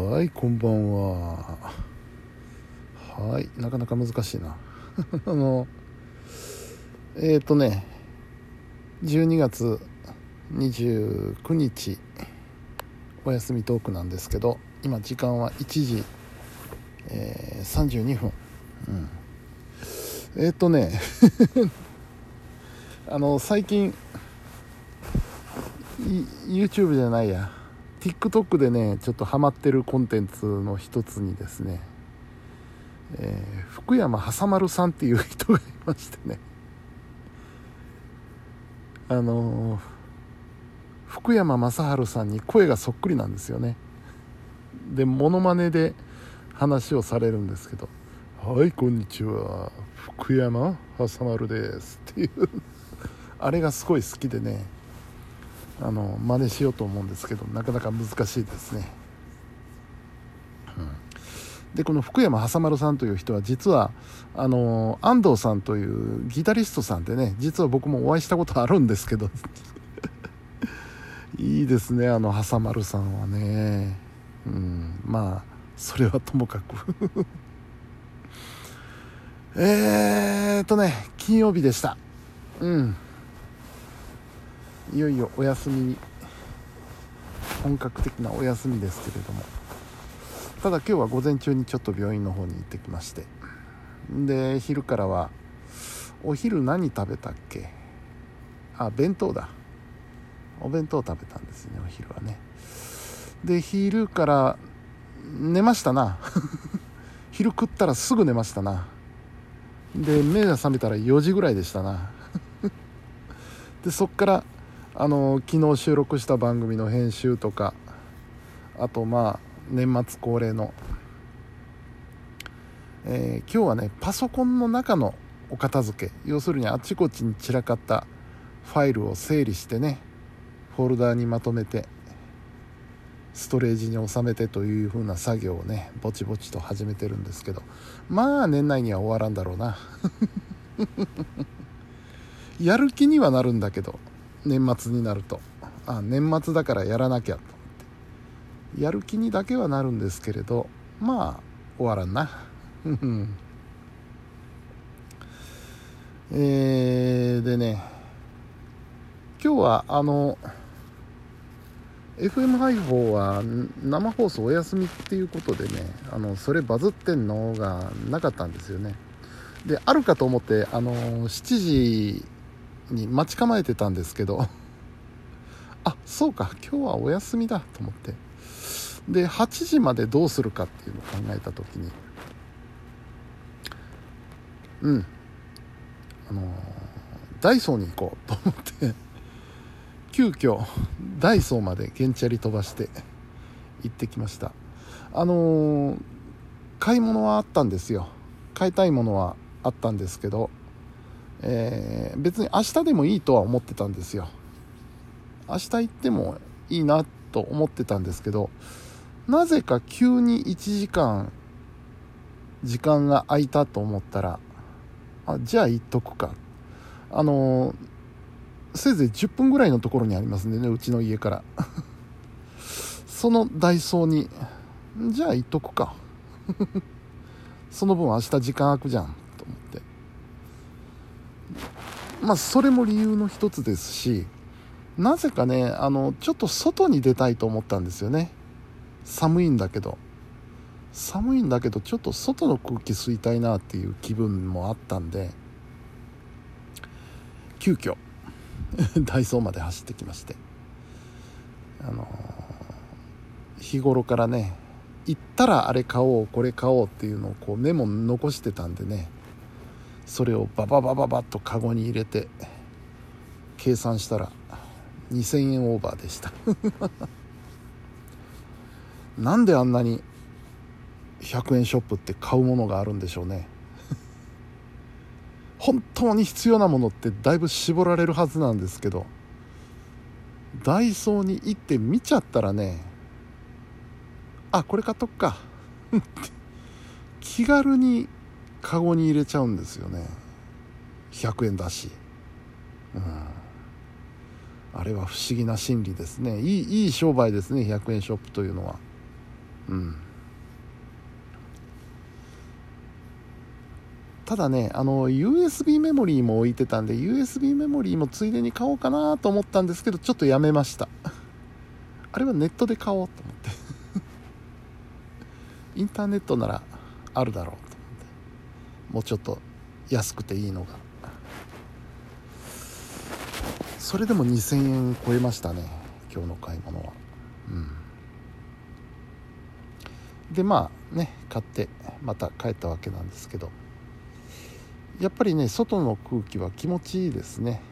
はいこんばんは。はいなかなか難しいな。あのえっ、ー、とね12月29日お休みトークなんですけど今時間は1時、えー、32分、うん、えっ、ー、とね あの最近 YouTube じゃないや。TikTok でねちょっとハマってるコンテンツの一つにですね、えー、福山は丸さんっていう人がいましてね。あのー、福山雅治さんに声がそっくりなんですよね。でモノマネで話をされるんですけど「はいこんにちは。福山は丸です」っていう。あれがすごい好きでねあの真似しようと思うんですけどなかなか難しいですね、うん、でこの福山はさ丸さんという人は実はあの安藤さんというギタリストさんでね実は僕もお会いしたことあるんですけど。いいですねあのはさ丸さんはね。うん。まあそれはともかく。えーとね金曜日でした。うん。いよいよお休みに本格的なお休みですけれども。ただ今日は午前中にちょっと病院の方に行ってきまして。で昼からはお昼何食べたっけ？あ弁当だ。お弁当食べたんですねお昼はね。で昼から寝ましたな。昼食ったらすぐ寝ましたな。で目が覚めたら4時ぐらいでしたな。でそっからあの昨日収録した番組の編集とかあとまあ年末恒例の、えー、今日はねパソコンの中のお片付け要するにあちこちに散らかったファイルを整理してねフォルダーにまとめてストレージに収めてという風な作業をねぼちぼちと始めてるんですけどまあ年内には終わらんだろうな。やる気にはなるんだけど年末になると。あ年末だからやらなきゃと思って。やる気にだけはなるんですけれどまあ終わらんな。えー、でね今日はあの FM 配報は生放送お休みっていうことでねあのそれバズってんのがなかったんですよね。であるかと思ってあの7時に待ち構えてたんですけど。あそうか。今日はお休みだと思って。で8時までどうするかっていうのを考えた時に。うん。あのダイソーに行こうと思って。急遽ダイソーまで原チャリ飛ばして行ってきました。あの買い物はあったんですよ。買いたいものはあったんですけど。えー、別に明日でもいいとは思ってたんですよ。明日行ってもいいなと思ってたんですけどなぜか急に1時間時間が空いたと思ったらあじゃあ行っとくか。あのせいぜい10分ぐらいのところにありますんでねうちの家から。そのダイソーにじゃあ行っとくか。その分明日時間空くじゃん。まあ、それも理由の一つですし、なぜかね、あの、ちょっと外に出たいと思ったんですよね。寒いんだけど。寒いんだけど、ちょっと外の空気吸いたいなっていう気分もあったんで、急遽、ダイソーまで走ってきまして。あの日頃からね、行ったらあれ買おう、これ買おうっていうのをこうメモ残してたんでね、それをバババババッとカゴに入れて計算したら2000円オーバーでした。なんであんなに100円ショップって買うものがあるんでしょうね。本当に必要なものってだいぶ絞られるはずなんですけどダイソーに行って見ちゃったらねあこれ買っとくか。気軽にカゴに入れちゃうんですよね。100円だし、うん、あれは不思議な心理ですね。いいいい商売ですね100円ショップというのは。うん。ただねあの USB メモリーも置いてたんで USB メモリーもついでに買おうかなと思ったんですけどちょっとやめました。あれはネットで買おうと思って。インターネットならあるだろう。もうちょっと安くていいのが。それでも2000円超えましたね。今日の買い物は。うん。でまあね買ってまた帰ったわけなんですけど。やっぱりね外の空気は気持ちいいですね。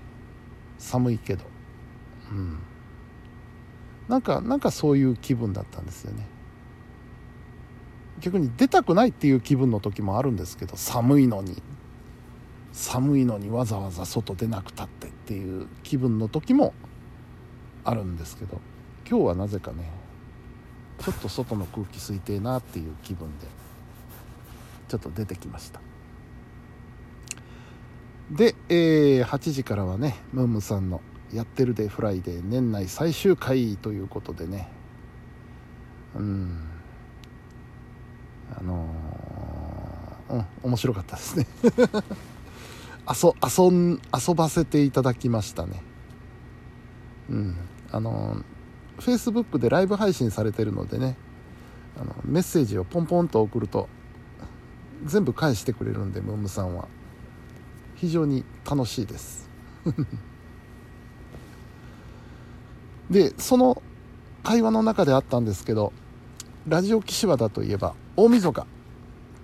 寒いけど。うん。なんかなんかそういう気分だったんですよね。逆に出たくないっていう気分の時もあるんですけど寒いのに。寒いのにわざわざ外出なくたってっていう気分の時もあるんですけど今日はなぜかねちょっと外の空気吸いてえなっていう気分でちょっと出てきました。で、えー、8時からはねムームさんの「やってるでフライデー」年内最終回ということでね。うん。あのー、うん面白かったですね。遊遊ん遊ばせていただきましたね。うん。あのー、Facebook でライブ配信されてるのでねあのメッセージをポンポンと送ると全部返してくれるんでムームさんは。非常に楽しいです。でその会話の中であったんですけどラジオ岸和田といえば大晦日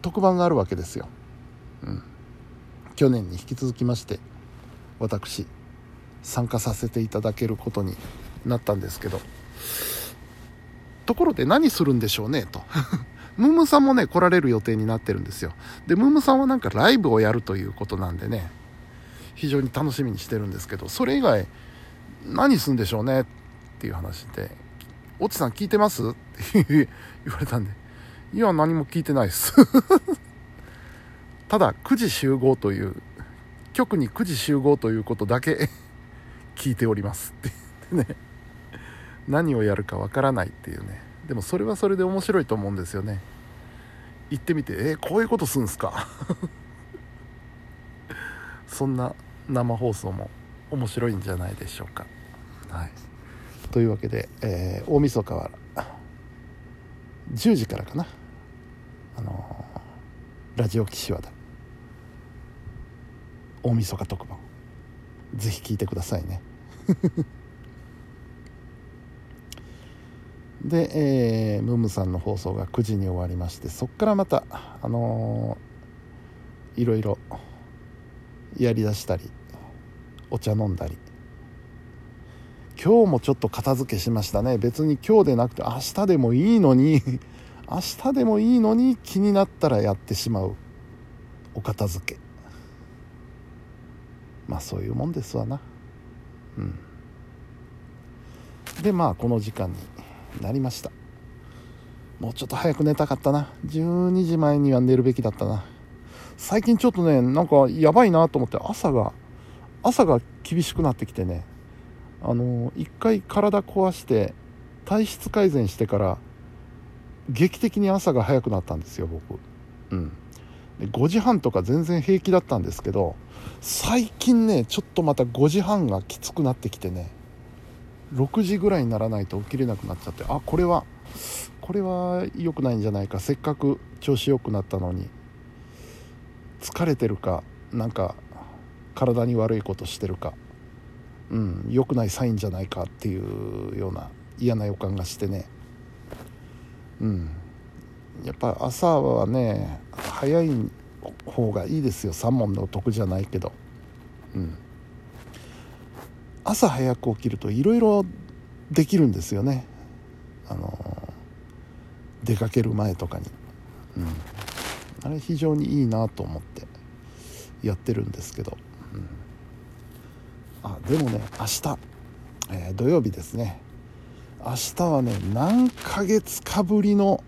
特番があるわけですよ、うん、去年に引き続きまして私参加させていただけることになったんですけど。ところで何するんでしょうねと。ムームさんもね、来られる予定になってるんですよ。で、ムームさんはなんかライブをやるということなんでね、非常に楽しみにしてるんですけど、それ以外、何するんでしょうねっていう話で、オチさん聞いてます？って言われたんで、いや、何も聞いてないです。ただ、9時集合という、局に9時集合ということだけ 聞いております。って言ってね、何をやるかわからないっていうね。でもそれはそれで面白いと思うんですよね。行ってみてえー、こういうことすんすか？そんな生放送も面白いんじゃないでしょうか。はい。というわけで、えー、大晦日は10時からかな。あの、ラジオ岸和田大晦日特番。ぜひ聞いてくださいね。で、えー、ムームさんの放送が9時に終わりましてそこからまたあのー、いろいろやりだしたりお茶飲んだり。今日もちょっと片付けしましたね。別に今日でなくて明日でもいいのに。明日でもいいのに気になったらやってしまう。お片付け。まあそういうもんですわな。うん。でまあこの時間になりました。もうちょっと早く寝たかったな。12時前には寝るべきだったな。最近ちょっとねなんかやばいなと思って朝が朝が厳しくなってきてね。あの一回体壊して体質改善してから劇的に朝が早くなったんですよ僕。うん。で5時半とか全然平気だったんですけど最近ねちょっとまた5時半がきつくなってきてね6時ぐらいにならないと起きれなくなっちゃってあこれはこれは良くないんじゃないかせっかく調子良くなったのに疲れてるかなんか体に悪いことしてるかうん良くないサインじゃないかっていうような嫌な予感がしてねうん。やっぱ朝はね早い方がいいですよ。3問のお得じゃないけど。うん。朝早く起きるといろいろできるんですよね。あの出かける前とかに、うん、あれ非常にいいなと思って。やってるんですけど、うん、あでもね明日、えー、土曜日ですね。明日はね何ヶ月かぶりの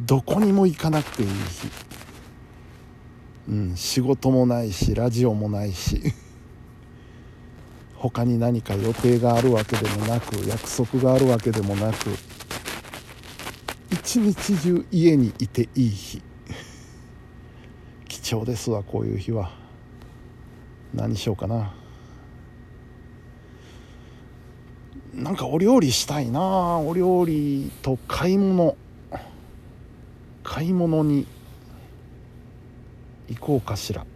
どこにも行かなくていい日。うん仕事もないしラジオもないし。他に何か予定があるわけでもなく約束があるわけでもなく一日中家にいていい日。貴重ですわこういう日は。何しようかな。なんかお料理したいな。お料理と買い物。買い物に行こうかしら。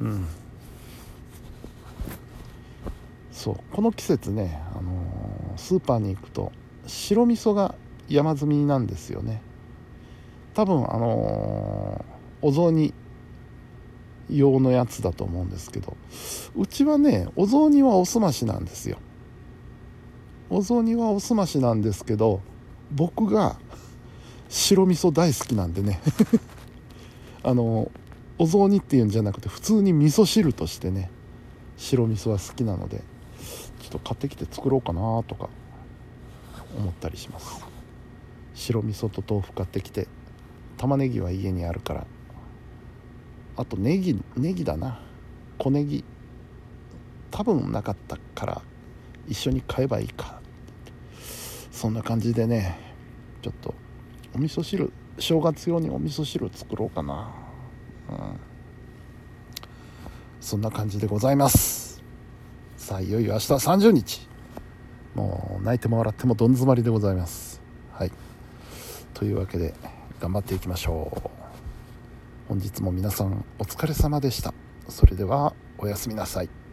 うん。そう。この季節ね、あのー、スーパーに行くと白味噌が山積みなんですよね。多分あのー、お雑煮用のやつだと思うんですけどうちはねお雑煮はおすましなんですよ。お雑煮はおすましなんですけど僕が白味噌大好きなんでね。あのお雑煮っていうんじゃなくて普通に味噌汁としてね白味噌は好きなのでちょっと買ってきて作ろうかなとか思ったりします。白味噌と豆腐買ってきて玉ねぎは家にあるからあとネギネギだな。小ネギ。多分なかったから一緒に買えばいいか。そんな感じでねちょっとお味噌汁正月用にお味噌汁作ろうかな。うん。そんな感じでございます。さあいよいよ明日は30日。もう泣いても笑ってもどん詰まりでございます。はい。というわけで頑張っていきましょう。本日も皆さんお疲れ様でした。それではおやすみなさい。